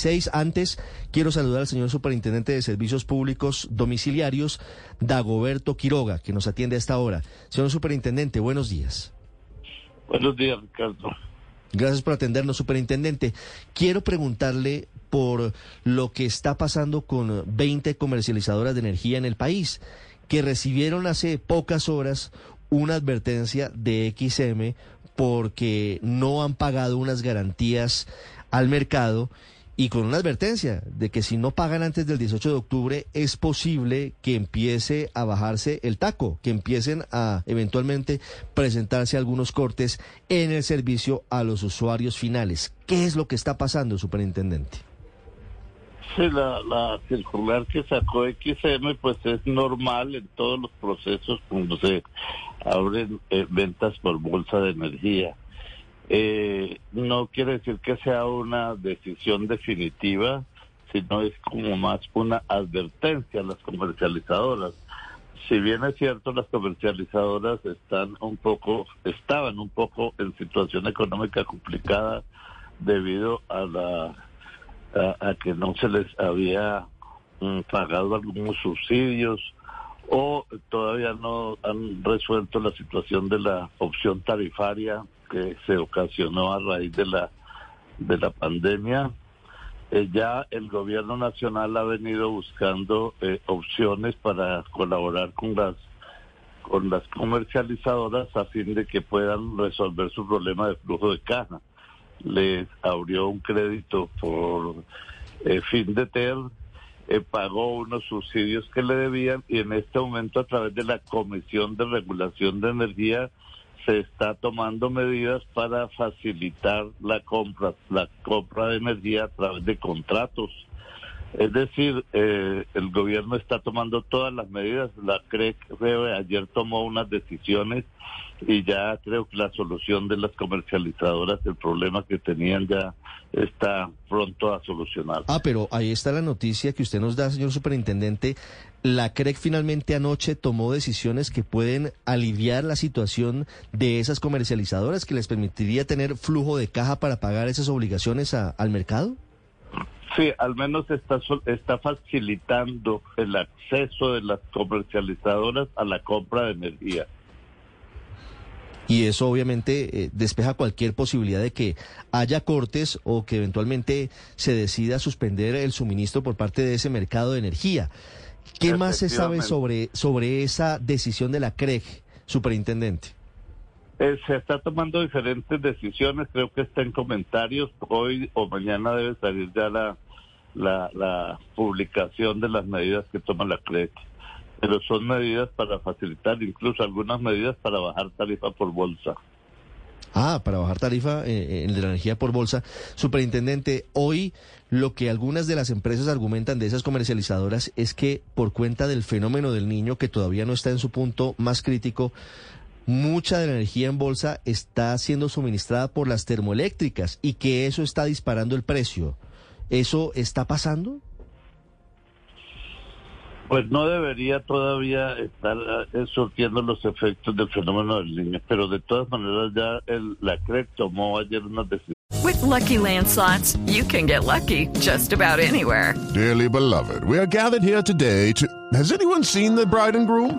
Seis, antes quiero saludar al señor superintendente de Servicios Públicos Domiciliarios, Dagoberto Quiroga, que nos atiende a esta hora. Señor superintendente, buenos días. Buenos días, Ricardo. Gracias por atendernos, superintendente. Quiero preguntarle por lo que está pasando con 20 comercializadoras de energía en el país, que recibieron hace pocas horas una advertencia de XM porque no han pagado unas garantías al mercado y con una advertencia de que si no pagan antes del 18 de octubre es posible que empiece a bajarse el taco, que empiecen a eventualmente presentarse algunos cortes en el servicio a los usuarios finales. ¿Qué es lo que está pasando, superintendente? Sí, la, la circular que sacó XM pues es normal en todos los procesos cuando se abren eh, ventas por bolsa de energía. Eh, no quiere decir que sea una decisión definitiva, sino es como más una advertencia a las comercializadoras. Si bien es cierto, las comercializadoras están un poco, estaban un poco en situación económica complicada debido a la a, que no se les había mm, pagado algunos subsidios o todavía no han resuelto la situación de la opción tarifaria que se ocasionó a raíz de la de la pandemia. Eh, ya el gobierno nacional ha venido buscando eh, opciones para colaborar con las con las comercializadoras a fin de que puedan resolver su problema de flujo de caja les abrió un crédito por eh, fin de ter, eh, pagó unos subsidios que le debían y en este momento a través de la Comisión de Regulación de Energía se está tomando medidas para facilitar la compra, la compra de energía a través de contratos. Es decir, eh, el gobierno está tomando todas las medidas. La CREC ayer tomó unas decisiones y ya creo que la solución de las comercializadoras, el problema que tenían ya está pronto a solucionar. Ah, pero ahí está la noticia que usted nos da, señor superintendente. La CREC finalmente anoche tomó decisiones que pueden aliviar la situación de esas comercializadoras, que les permitiría tener flujo de caja para pagar esas obligaciones al mercado. Sí, al menos está, está facilitando el acceso de las comercializadoras a la compra de energía y eso obviamente eh, despeja cualquier posibilidad de que haya cortes o que eventualmente se decida suspender el suministro por parte de ese mercado de energía. ¿Qué más se sabe sobre, sobre esa decisión de la CREG, superintendente? Eh, se está tomando diferentes decisiones, creo que está en comentarios. Hoy o mañana debe salir ya la, la, publicación de las medidas que toma la CREG pero son medidas para facilitar, incluso algunas medidas para bajar tarifa por bolsa. Ah, para bajar tarifa eh, en de la energía por bolsa. Superintendente, hoy lo que algunas de las empresas argumentan de esas comercializadoras es que por cuenta del fenómeno del niño, que todavía no está en su punto más crítico, mucha de la energía en bolsa está siendo suministrada por las termoeléctricas y que eso está disparando el precio. ¿Eso está pasando? Pues no debería todavía estar eh, surtiendo los efectos del fenómeno del niño, pero de todas maneras ya el, la CREC tomó ayer una decisión. With lucky landslots, you can get lucky just about anywhere. Dearly beloved, we are gathered here today to. Has anyone seen the bride and groom?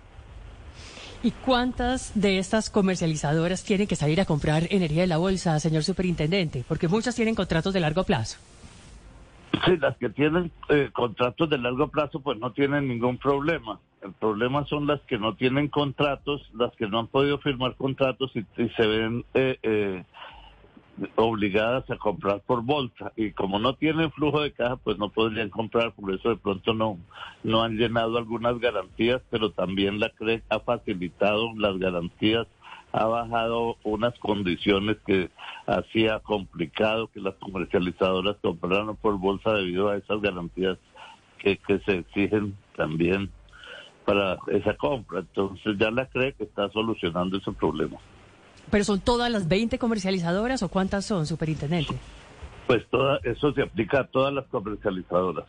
¿Y cuántas de estas comercializadoras tienen que salir a comprar energía de la bolsa, señor superintendente? Porque muchas tienen contratos de largo plazo. Sí, las que tienen eh, contratos de largo plazo pues no tienen ningún problema. El problema son las que no tienen contratos, las que no han podido firmar contratos y, y se ven eh, eh, obligadas a comprar por bolsa. Y como no tienen flujo de caja pues no podrían comprar por eso de pronto no no han llenado algunas garantías pero también la CREC ha facilitado las garantías ha bajado unas condiciones que hacía complicado que las comercializadoras compraran por bolsa debido a esas garantías que, que se exigen también para esa compra. Entonces ya la CREC está solucionando ese problema ¿Pero son todas las 20 comercializadoras o cuántas son, superintendente? Pues toda, eso se aplica a todas las comercializadoras.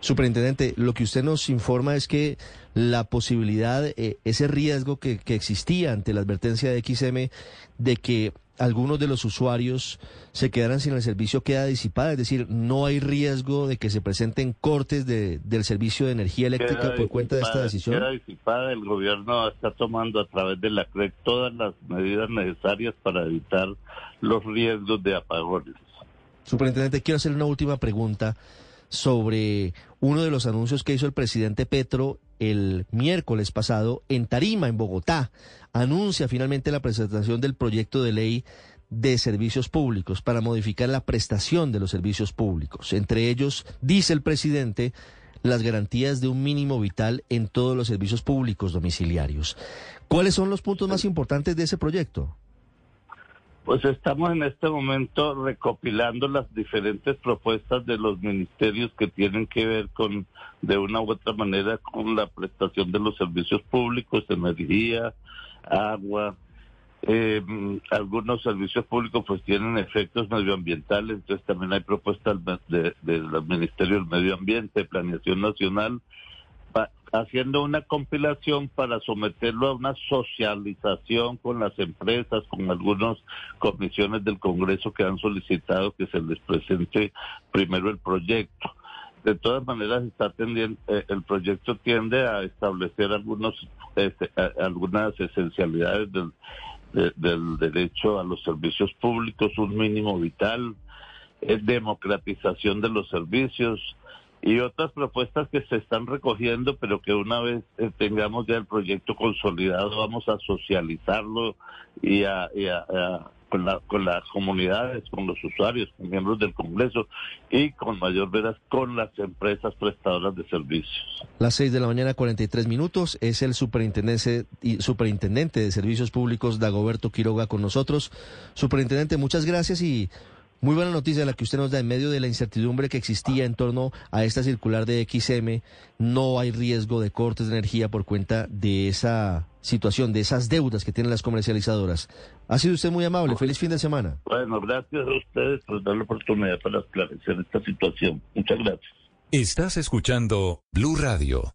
Superintendente, lo que usted nos informa es que la posibilidad, eh, ese riesgo que, que, existía ante la advertencia de XM de que algunos de los usuarios se quedaran sin el servicio queda disipada, es decir, no hay riesgo de que se presenten cortes de, del servicio de energía eléctrica Queda por cuenta de esta decisión. Queda disipada, el gobierno está tomando a través de la CREC todas las medidas necesarias para evitar los riesgos de apagones. Superintendente, quiero hacer una última pregunta sobre uno de los anuncios que hizo el presidente Petro el miércoles pasado en Tarima, en Bogotá. Anuncia finalmente la presentación del proyecto de ley de servicios públicos para modificar la prestación de los servicios públicos. Entre ellos, dice el presidente, las garantías de un mínimo vital en todos los servicios públicos domiciliarios. ¿Cuáles son los puntos más importantes de ese proyecto? Pues estamos en este momento recopilando las diferentes propuestas de los ministerios que tienen que ver con, de una u otra manera, con la prestación de los servicios públicos, energía, agua. Eh, algunos servicios públicos pues tienen efectos medioambientales, entonces también hay propuestas del de, de Ministerio del Medio Ambiente, Planeación Nacional, haciendo una compilación para someterlo a una socialización con las empresas, con algunas comisiones del Congreso que han solicitado que se les presente primero el proyecto. De todas maneras, está tendiendo, eh, el proyecto tiende a establecer algunos, este, algunas esencialidades del, de, del derecho a los servicios públicos, un mínimo vital, eh, democratización de los servicios, y otras propuestas que se están recogiendo, pero que una vez eh, tengamos ya el proyecto consolidado, vamos a socializarlo y, a, y a, con, la, con las comunidades, con los usuarios, con miembros del Congreso y con mayor veras con las empresas prestadoras de servicios. Las seis de la mañana, 43 minutos, es el superintendente, superintendente de Servicios Públicos, Dagoberto Quiroga, con nosotros. Superintendente, muchas gracias y muy buena noticia la que usted nos da en medio de la incertidumbre que existía en torno a esta circular de XM. No hay riesgo de cortes de energía por cuenta de esa situación, de esas deudas que tienen las comercializadoras. Ha sido usted muy amable. Feliz fin de semana. Bueno, gracias a ustedes por dar la oportunidad para esclarecer esta situación. Muchas gracias. Estás escuchando Blue Radio.